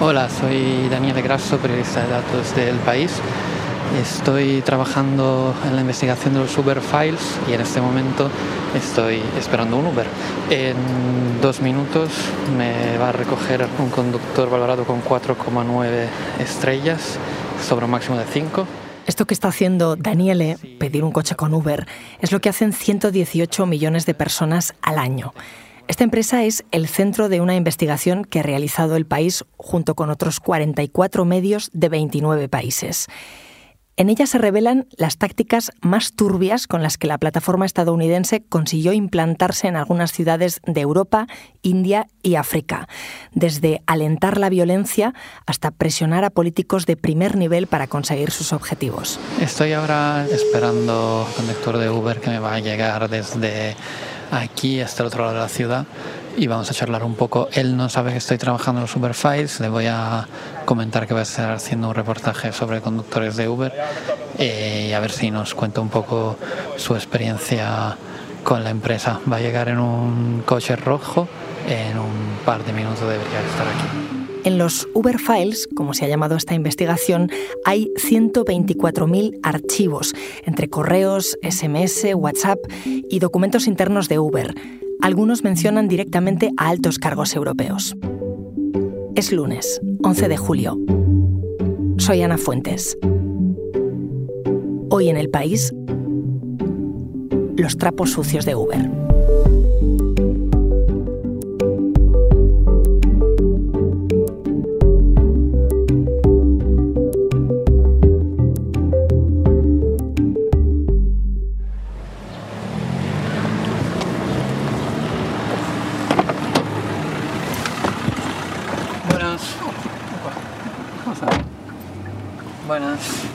Hola, soy Daniel Grasso, periodista de datos del país. Estoy trabajando en la investigación de los Uber Files y en este momento estoy esperando un Uber. En dos minutos me va a recoger un conductor valorado con 4,9 estrellas sobre un máximo de 5. Esto que está haciendo Daniele, pedir un coche con Uber, es lo que hacen 118 millones de personas al año. Esta empresa es el centro de una investigación que ha realizado el país junto con otros 44 medios de 29 países. En ella se revelan las tácticas más turbias con las que la plataforma estadounidense consiguió implantarse en algunas ciudades de Europa, India y África, desde alentar la violencia hasta presionar a políticos de primer nivel para conseguir sus objetivos. Estoy ahora esperando conductor de Uber que me va a llegar desde aquí hasta el otro lado de la ciudad y vamos a charlar un poco. Él no sabe que estoy trabajando en los Uber Files, le voy a comentar que voy a estar haciendo un reportaje sobre conductores de Uber eh, y a ver si nos cuenta un poco su experiencia con la empresa. Va a llegar en un coche rojo, en un par de minutos debería estar aquí. En los Uber Files, como se ha llamado esta investigación, hay 124.000 archivos, entre correos, SMS, WhatsApp y documentos internos de Uber. Algunos mencionan directamente a altos cargos europeos. Es lunes, 11 de julio. Soy Ana Fuentes. Hoy en el país, los trapos sucios de Uber.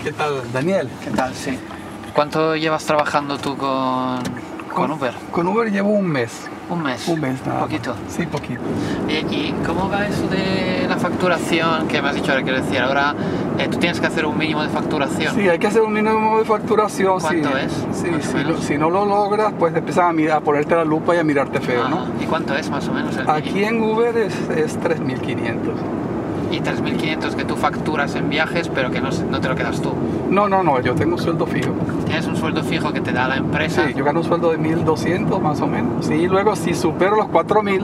¿Qué tal, Daniel? ¿Qué tal? Sí. ¿Cuánto llevas trabajando tú con, con, Uber? Con Uber llevo un mes. ¿Un mes? Un mes, nada. ¿Poquito? Sí, poquito. ¿Y, cómo va eso de la facturación que me has dicho ahora? Quiero decir, ahora eh, tú tienes que hacer un mínimo de facturación. Sí, hay que hacer un mínimo de facturación. ¿Cuánto es? Sí, si, no lo logras, pues empiezas a, mirar, a ponerte la lupa y a mirarte feo, ¿no? ¿Y cuánto es más o menos el Aquí en Uber es, es 3.500 y 3.500 que tú facturas en viajes, pero que no, no, te lo quedas tú. No, no, no, yo tengo un sueldo fijo. ¿Tienes un sueldo fijo que te da la empresa? Sí, yo gano un sueldo de 1.200 más o menos. Sí, luego si supero los 4.000,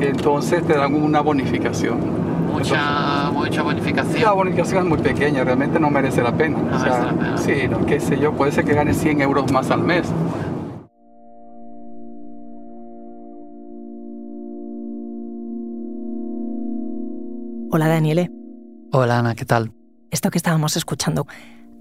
entonces te dan una bonificación. Mucha, mucha bonificación. La bonificación es muy pequeña, realmente no merece la pena. No merece la pena. Sí, no, qué sé yo, puede ser que gane 100 euros más al mes. Hola Daniele. Hola Ana, ¿qué tal? Esto que estábamos escuchando,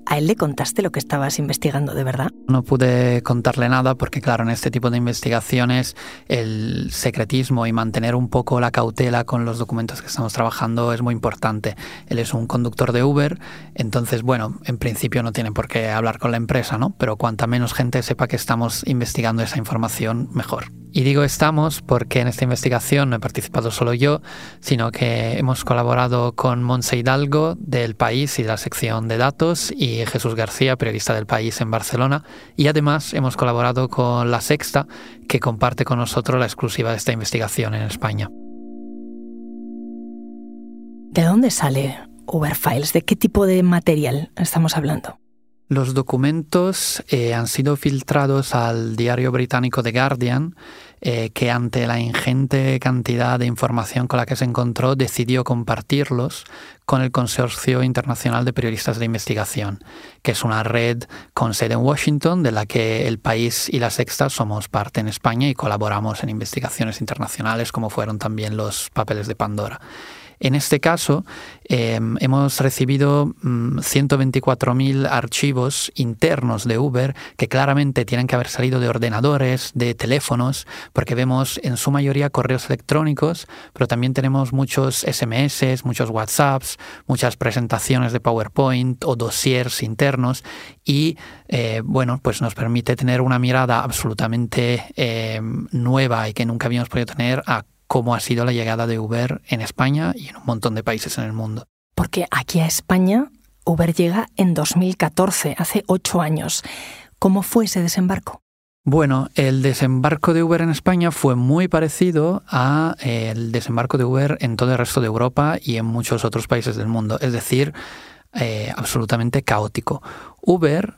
¿a él le contaste lo que estabas investigando de verdad? No pude contarle nada porque claro, en este tipo de investigaciones el secretismo y mantener un poco la cautela con los documentos que estamos trabajando es muy importante. Él es un conductor de Uber, entonces bueno, en principio no tiene por qué hablar con la empresa, ¿no? Pero cuanta menos gente sepa que estamos investigando esa información, mejor. Y digo estamos porque en esta investigación no he participado solo yo, sino que hemos colaborado con Monse Hidalgo del País y de la sección de datos y Jesús García, periodista del País en Barcelona. Y además hemos colaborado con La Sexta, que comparte con nosotros la exclusiva de esta investigación en España. ¿De dónde sale Uber Files? ¿De qué tipo de material estamos hablando? Los documentos eh, han sido filtrados al diario británico The Guardian, eh, que ante la ingente cantidad de información con la que se encontró decidió compartirlos con el Consorcio Internacional de Periodistas de Investigación, que es una red con sede en Washington, de la que el país y la Sexta somos parte en España y colaboramos en investigaciones internacionales, como fueron también los papeles de Pandora. En este caso, em, hemos recibido 124.000 mm, archivos internos de Uber que claramente tienen que haber salido de ordenadores, de teléfonos, porque vemos en su mayoría correos electrónicos, pero también tenemos muchos SMS, muchos WhatsApps, muchas presentaciones de PowerPoint o dossiers internos y eh, bueno, pues nos permite tener una mirada absolutamente em, nueva y que nunca habíamos podido tener a cómo ha sido la llegada de Uber en España y en un montón de países en el mundo. Porque aquí a España Uber llega en 2014, hace ocho años. ¿Cómo fue ese desembarco? Bueno, el desembarco de Uber en España fue muy parecido al eh, desembarco de Uber en todo el resto de Europa y en muchos otros países del mundo, es decir, eh, absolutamente caótico. Uber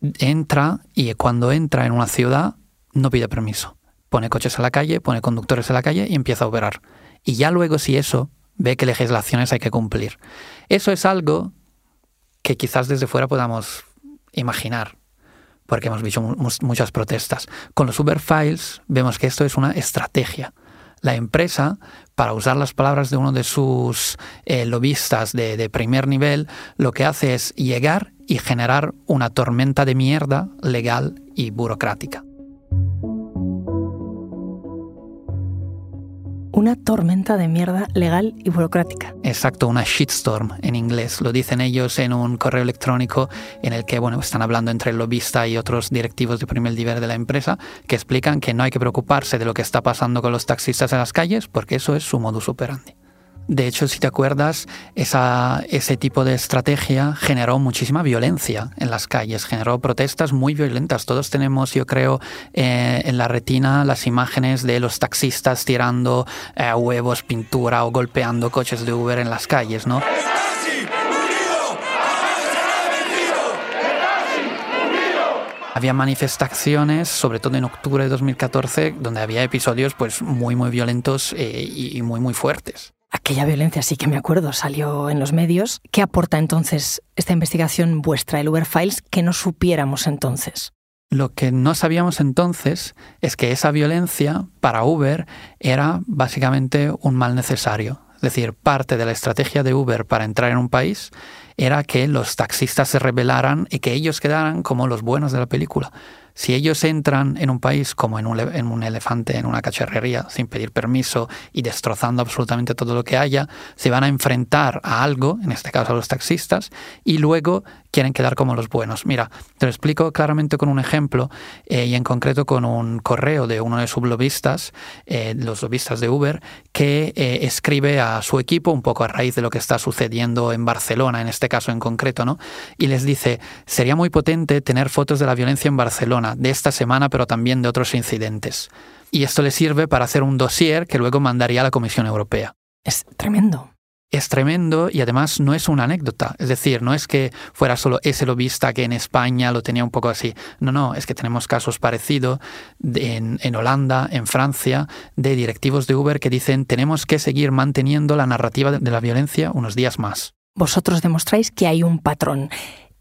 entra y cuando entra en una ciudad no pide permiso. Pone coches a la calle, pone conductores a la calle y empieza a operar. Y ya luego si eso ve qué legislaciones hay que cumplir. Eso es algo que quizás desde fuera podamos imaginar, porque hemos visto muchas protestas. Con los Uber Files vemos que esto es una estrategia. La empresa, para usar las palabras de uno de sus eh, lobistas de, de primer nivel, lo que hace es llegar y generar una tormenta de mierda legal y burocrática. Una tormenta de mierda legal y burocrática. Exacto, una shitstorm en inglés. Lo dicen ellos en un correo electrónico en el que bueno, están hablando entre el lobista y otros directivos de primer nivel de la empresa que explican que no hay que preocuparse de lo que está pasando con los taxistas en las calles porque eso es su modus operandi. De hecho, si te acuerdas, ese tipo de estrategia generó muchísima violencia en las calles, generó protestas muy violentas. Todos tenemos, yo creo, eh, en la retina las imágenes de los taxistas tirando eh, huevos, pintura o golpeando coches de Uber en las calles, ¿no? Había manifestaciones, sobre todo en octubre de 2014, donde había episodios pues muy muy violentos eh, y muy muy fuertes. Aquella violencia sí que me acuerdo, salió en los medios. ¿Qué aporta entonces esta investigación vuestra, el Uber Files, que no supiéramos entonces? Lo que no sabíamos entonces es que esa violencia para Uber era básicamente un mal necesario. Es decir, parte de la estrategia de Uber para entrar en un país era que los taxistas se rebelaran y que ellos quedaran como los buenos de la película. Si ellos entran en un país como en un, en un, elefante, en una cacharrería, sin pedir permiso y destrozando absolutamente todo lo que haya, se van a enfrentar a algo, en este caso a los taxistas, y luego quieren quedar como los buenos. Mira, te lo explico claramente con un ejemplo eh, y en concreto con un correo de uno de sus lobistas, eh, los lobistas de Uber, que eh, escribe a su equipo un poco a raíz de lo que está sucediendo en Barcelona, en este caso en concreto, ¿no? Y les dice, sería muy potente tener fotos de la violencia en Barcelona, de esta semana, pero también de otros incidentes. Y esto le sirve para hacer un dossier que luego mandaría a la Comisión Europea. Es tremendo es tremendo y además no es una anécdota. Es decir, no es que fuera solo ese lobista que en España lo tenía un poco así. No, no, es que tenemos casos parecidos en, en, Holanda, en Francia, de directivos de Uber que dicen tenemos que seguir manteniendo la narrativa de la violencia unos días más. Vosotros demostráis que hay un patrón.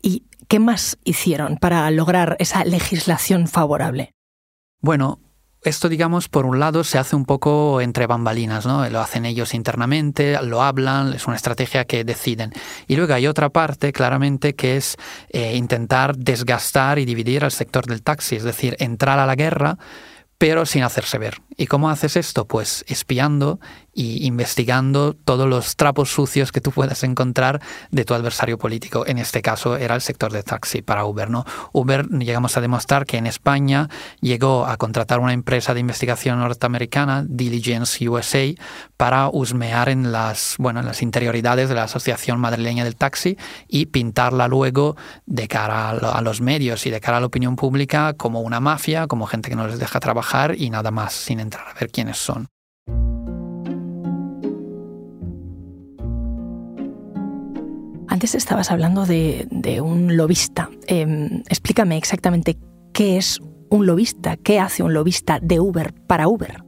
¿Y qué más hicieron para lograr esa legislación favorable? Bueno, esto, digamos, por un lado se hace un poco entre bambalinas, ¿no? Lo hacen ellos internamente, lo hablan, es una estrategia que deciden. Y luego hay otra parte, claramente, que es eh, intentar desgastar y dividir al sector del taxi, es decir, entrar a la guerra pero sin hacerse ver. ¿Y cómo haces esto? Pues espiando y investigando todos los trapos sucios que tú puedas encontrar de tu adversario político. En este caso era el sector de taxi para Uber. ¿no? Uber llegamos a demostrar que en España llegó a contratar una empresa de investigación norteamericana, Diligence USA, para husmear en las, bueno, en las interioridades de la Asociación Madrileña del Taxi y pintarla luego de cara a los medios y de cara a la opinión pública como una mafia, como gente que no les deja trabajar y nada más, sin entrar a ver quiénes son. Antes estabas hablando de, un lobista. Em, explícame exactamente qué es un lobista, qué hace un lobista de Uber para Uber.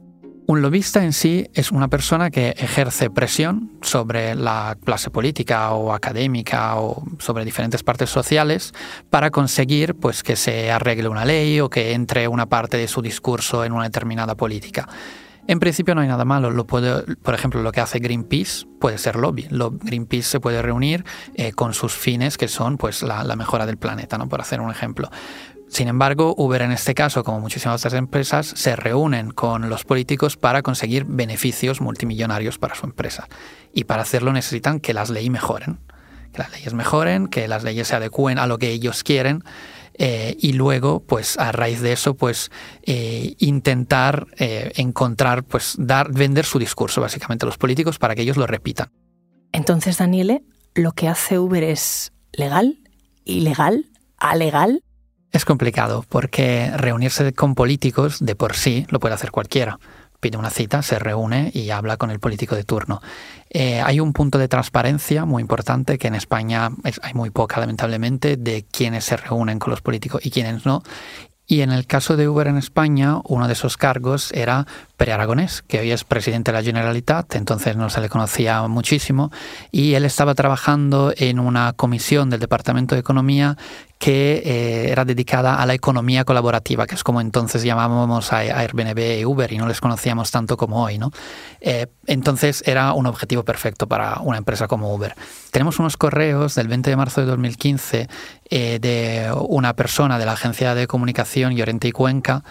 Un lobista en sí es una persona que ejerce presión sobre la clase política o académica o sobre diferentes partes sociales para conseguir pues, que se arregle una ley o que entre una parte de su discurso en una determinada política. En principio no hay nada malo. Por ejemplo, lo que hace Greenpeace puede ser lobby. Greenpeace se puede reunir eh, con sus fines que son pues, la, mejora del planeta, ¿no? por hacer un ejemplo. Sin embargo, Uber en este caso, como muchísimas otras empresas, se reúnen con los políticos para conseguir beneficios multimillonarios para su empresa. Y para hacerlo necesitan que las leyes mejoren. Que las leyes mejoren, que las leyes se adecúen a lo que ellos quieren eh, y luego, pues a raíz de eso, pues eh, intentar eh, encontrar, pues dar, vender su discurso básicamente a los políticos para que ellos lo repitan. Entonces, Daniele, lo que hace Uber es legal, ilegal, alegal. Es complicado porque reunirse con políticos de por sí lo puede hacer cualquiera. Pide una cita, se reúne y habla con el político de turno. Eh, hay un punto de transparencia muy importante que en España hay muy poca, lamentablemente, de quienes se reúnen con los políticos y quienes no. Y en el caso de Uber en España, uno de esos cargos era Pere Aragonés, que hoy es presidente de la Generalitat, entonces no se le conocía muchísimo, y él estaba trabajando en una comisión del Departamento de Economía que eh, era dedicada a la economía colaborativa, que es como entonces llamábamos a, Airbnb y Uber y no les conocíamos tanto como hoy. ¿no? Eh, entonces era un objetivo perfecto para una empresa como Uber. Tenemos unos correos del 20 de marzo de 2015 eh, de una persona de la agencia de comunicación Llorente y Cuenca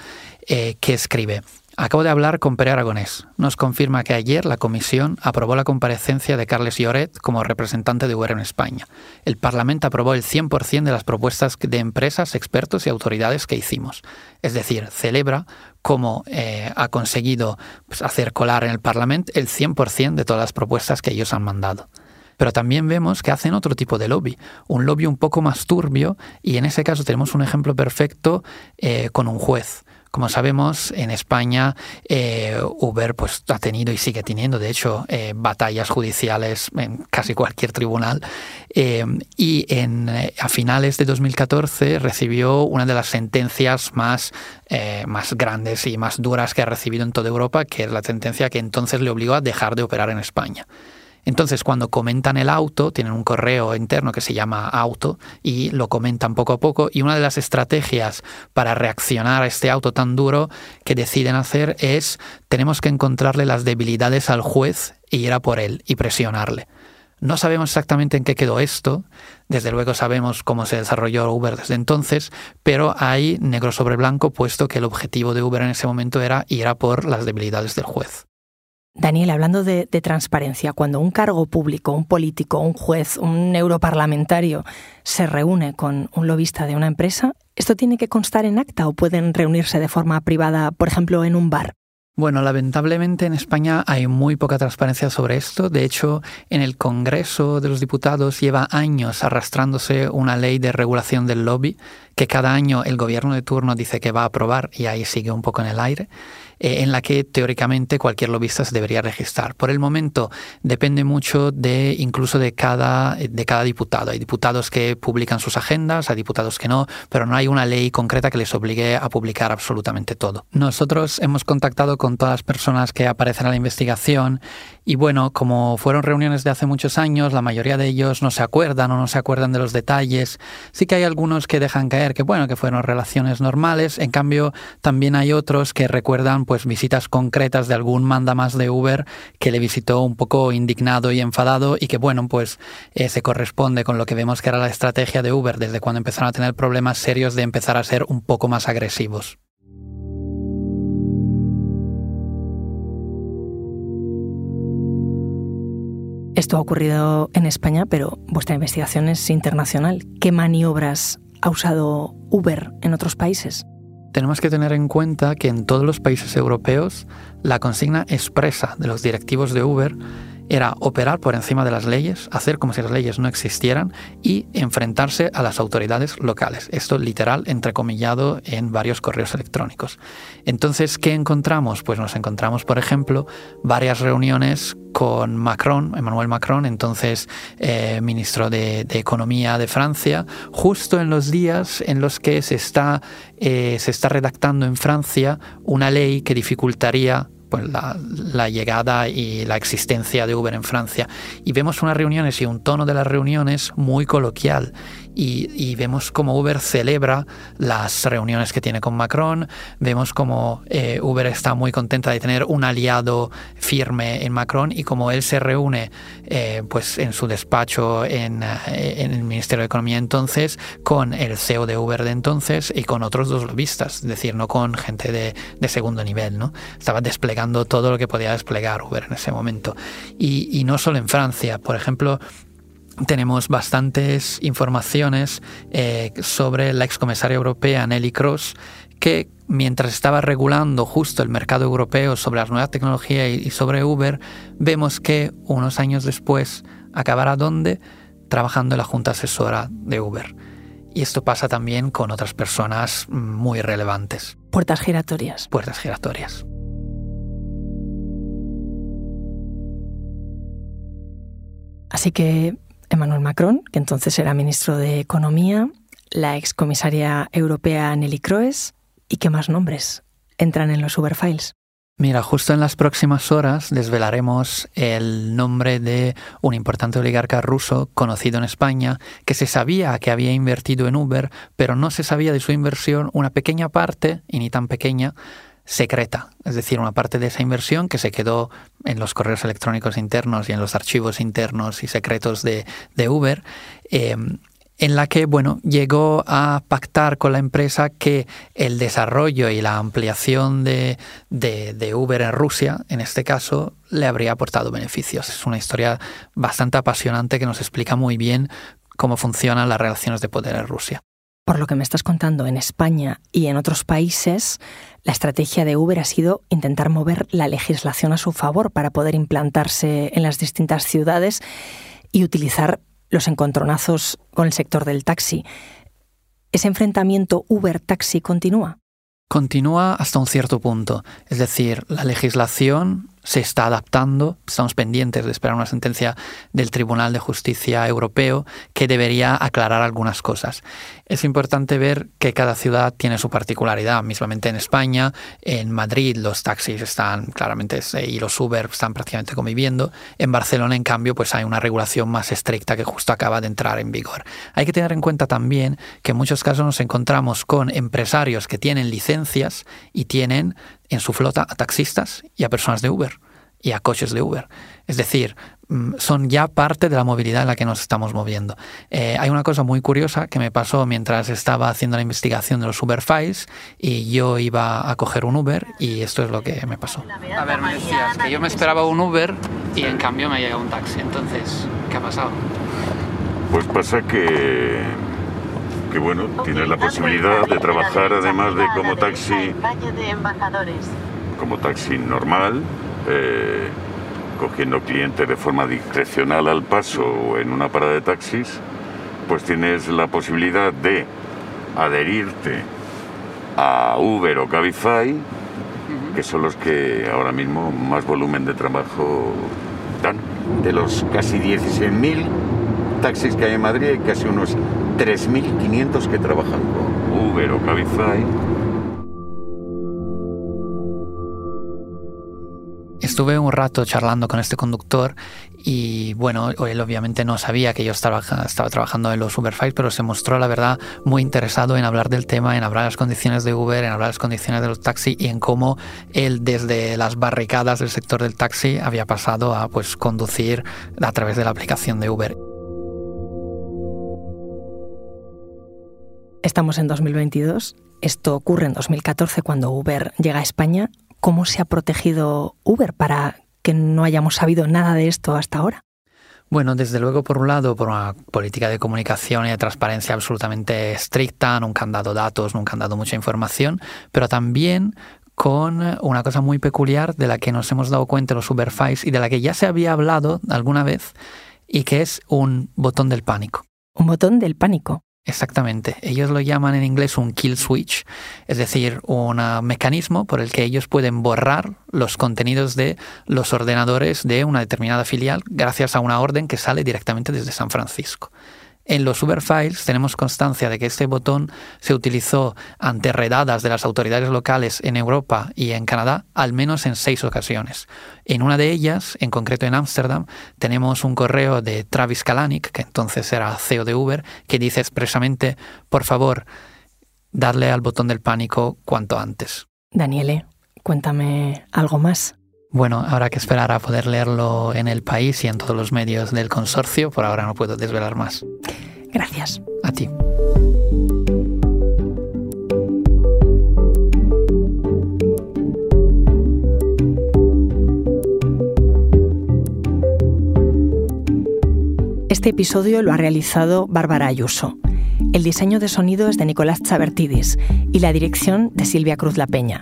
que escribe, Acabo de hablar con Pere Aragonés. Nos confirma que ayer la comisión aprobó la comparecencia de Carles Lloret como representante de Uber en España. El Parlamento aprobó el 100% de las propuestas de empresas, expertos y autoridades que hicimos. Es decir, celebra cómo eh, ha conseguido pues, hacer colar en el Parlamento el 100% de todas las propuestas que ellos han mandado pero también vemos que hacen otro tipo de lobby, un lobby un poco más turbio y en ese caso tenemos un ejemplo perfecto eh, con un juez. Como sabemos, en España eh, Uber pues, ha tenido y sigue teniendo, de hecho, eh, batallas judiciales en casi cualquier tribunal. Eh, y en, a finales de 2014 recibió una de las sentencias más, más grandes y más duras que ha recibido en toda Europa, que es la sentencia que entonces le obligó a dejar de operar en España. Entonces, cuando comentan el auto, tienen un correo interno que se llama auto y lo comentan poco a poco. Y una de las estrategias para reaccionar a este auto tan duro que deciden hacer es tenemos que encontrarle las debilidades al juez y ir a por él y presionarle. No sabemos exactamente en qué quedó esto, desde luego sabemos cómo se desarrolló Uber desde entonces, pero hay negro sobre blanco puesto que el objetivo de Uber en ese momento era ir a por las debilidades del juez. Daniel, hablando de, transparencia, cuando un cargo público, un político, un juez, un europarlamentario se reúne con un lobista de una empresa, ¿esto tiene que constar en acta o pueden reunirse de forma privada, por ejemplo, en un bar? Bueno, lamentablemente en España hay muy poca transparencia sobre esto. De hecho, en el Congreso de los Diputados lleva años arrastrándose una ley de regulación del lobby que cada año el gobierno de turno dice que va a aprobar y ahí sigue un poco en el aire. Eh, en la que teóricamente cualquier lobista se debería registrar. Por el momento depende mucho de incluso de cada, de cada diputado. Hay diputados que publican sus agendas, hay diputados que no, pero no hay una ley concreta que les obligue a publicar absolutamente todo. Nosotros hemos contactado con todas las personas que aparecen en la investigación y bueno, como fueron reuniones de hace muchos años, la mayoría de ellos no se acuerdan o no se acuerdan de los detalles. Sí que hay algunos que dejan caer que bueno, que fueron relaciones normales. En cambio, también hay otros que recuerdan pues visitas concretas de algún manda más de Uber que le visitó un poco indignado y enfadado y que bueno, pues eh, se corresponde con lo que vemos que era la estrategia de Uber desde cuando empezaron a tener problemas serios de empezar a ser un poco más agresivos. Esto ha ocurrido en España, pero vuestra investigación es internacional. ¿Qué maniobras ha usado Uber en otros países? Tenemos que tener en cuenta que en todos los países europeos la consigna expresa de los directivos de Uber era operar por encima de las leyes, hacer como si las leyes no existieran y enfrentarse a las autoridades locales. Esto literal entrecomillado en varios correos electrónicos. Entonces, ¿qué encontramos? Pues nos encontramos, por ejemplo, varias reuniones con Macron, Emmanuel Macron, entonces eh, ministro de, Economía de Francia, justo en los días en los que se está, eh, se está redactando en Francia una ley que dificultaría pues, la, llegada y la existencia de Uber en Francia. Y vemos unas reuniones y un tono de las reuniones muy coloquial y, vemos cómo Uber celebra las reuniones que tiene con Macron, vemos cómo eh, Uber está muy contenta de tener un aliado firme en Macron y cómo él se reúne eh, pues en su despacho en, eh, el Ministerio de Economía entonces con el CEO de Uber de entonces y con otros dos lobistas, es decir, no con gente de, segundo nivel, ¿no? Estaba desplegando todo lo que podía desplegar Uber en ese momento. Y no solo en Francia, por ejemplo, tenemos bastantes informaciones eh, sobre la excomisaria europea Nelly Cross, que mientras estaba regulando justo el mercado europeo sobre las nuevas tecnologías y sobre Uber, vemos que unos años después acabará donde trabajando en la junta asesora de Uber. Y esto pasa también con otras personas muy relevantes. Puertas giratorias. Puertas giratorias. Así que Emmanuel Macron, que entonces era ministro de Economía, la excomisaria europea Nelly Kroes y qué más nombres entran en los Uber Files. Mira, justo en las próximas horas desvelaremos el nombre de un importante oligarca ruso conocido en España que se sabía que había invertido en Uber, pero no se sabía de su inversión una pequeña parte, y ni tan pequeña, secreta, es decir, una parte de esa inversión que se quedó en los correos electrónicos internos y en los archivos internos y secretos de, Uber. Eh, en la que bueno, llegó a pactar con la empresa que el desarrollo y la ampliación de, de, Uber en Rusia, en este caso, le habría aportado beneficios. Es una historia bastante apasionante que nos explica muy bien cómo funcionan las relaciones de poder en Rusia. Por lo que me estás contando, en España y en otros países, la estrategia de Uber ha sido intentar mover la legislación a su favor para poder implantarse en las distintas ciudades y utilizar los encontronazos con el sector del taxi. ¿Ese enfrentamiento Uber-taxi continúa? Continúa hasta un cierto punto. Es decir, la legislación se está adaptando. Estamos pendientes de esperar una sentencia del Tribunal de Justicia Europeo que debería aclarar algunas cosas. Es importante ver que cada ciudad tiene su particularidad. Mismamente en España, en Madrid los taxis están claramente y los Uber están prácticamente conviviendo. En Barcelona, en cambio, pues hay una regulación más estricta que justo acaba de entrar en vigor. Hay que tener en cuenta también que en muchos casos nos encontramos con empresarios que tienen licencias y tienen en su flota a taxistas y a personas de Uber y a coches de Uber. Es decir, son ya parte de la movilidad en la que nos estamos moviendo. Eh, hay una cosa muy curiosa que me pasó mientras estaba haciendo la investigación de los Uber Files y yo iba a coger un Uber y esto es lo que me pasó. A ver, me decías que yo me esperaba un Uber y en cambio me llega un taxi. Entonces, ¿qué ha pasado? Pues pasa que que bueno, tienes la posibilidad de trabajar además de como taxi, como taxi normal, eh, cogiendo clientes de forma discrecional al paso o en una parada de taxis, pues tienes la posibilidad de adherirte a Uber o Cabify, que son los que ahora mismo más volumen de trabajo dan. De los casi 16.000 taxis que hay en Madrid, hay casi unos 3.500 que trabajan con Uber o Cabify. Estuve un rato charlando con este conductor y bueno, él obviamente no sabía que yo estaba, estaba trabajando en los Uberfiles, pero se mostró la verdad muy interesado en hablar del tema, en hablar de las condiciones de Uber, en hablar de las condiciones de los taxis y en cómo él desde las barricadas del sector del taxi había pasado a pues conducir a través de la aplicación de Uber. Estamos en 2022. Esto ocurre en 2014 cuando Uber llega a España. ¿Cómo se ha protegido Uber para que no hayamos sabido nada de esto hasta ahora? Bueno, desde luego, por un lado, por una política de comunicación y de transparencia absolutamente estricta, nunca han dado datos, nunca han dado mucha información, pero también con una cosa muy peculiar de la que nos hemos dado cuenta los Uberfiles y de la que ya se había hablado alguna vez, y que es un botón del pánico. Un botón del pánico. Exactamente. Ellos lo llaman en inglés un kill switch, es decir, un mecanismo por el que ellos pueden borrar los contenidos de los ordenadores de una determinada filial gracias a una orden que sale directamente desde San Francisco. En los Uberfiles tenemos constancia de que este botón se utilizó ante redadas de las autoridades locales en Europa y en Canadá al menos en seis ocasiones. En una de ellas, en concreto en Ámsterdam, tenemos un correo de Travis Kalanick, que entonces era CEO de Uber, que dice expresamente, por favor, darle al botón del pánico cuanto antes. Daniele, cuéntame algo más. Bueno, habrá que esperar a poder leerlo en el país y en todos los medios del consorcio. Por ahora no puedo desvelar más. Gracias. A ti. Este episodio lo ha realizado Bárbara Ayuso. El diseño de sonido es de Nicolás Chabertidis y la dirección de Silvia Cruz La Peña.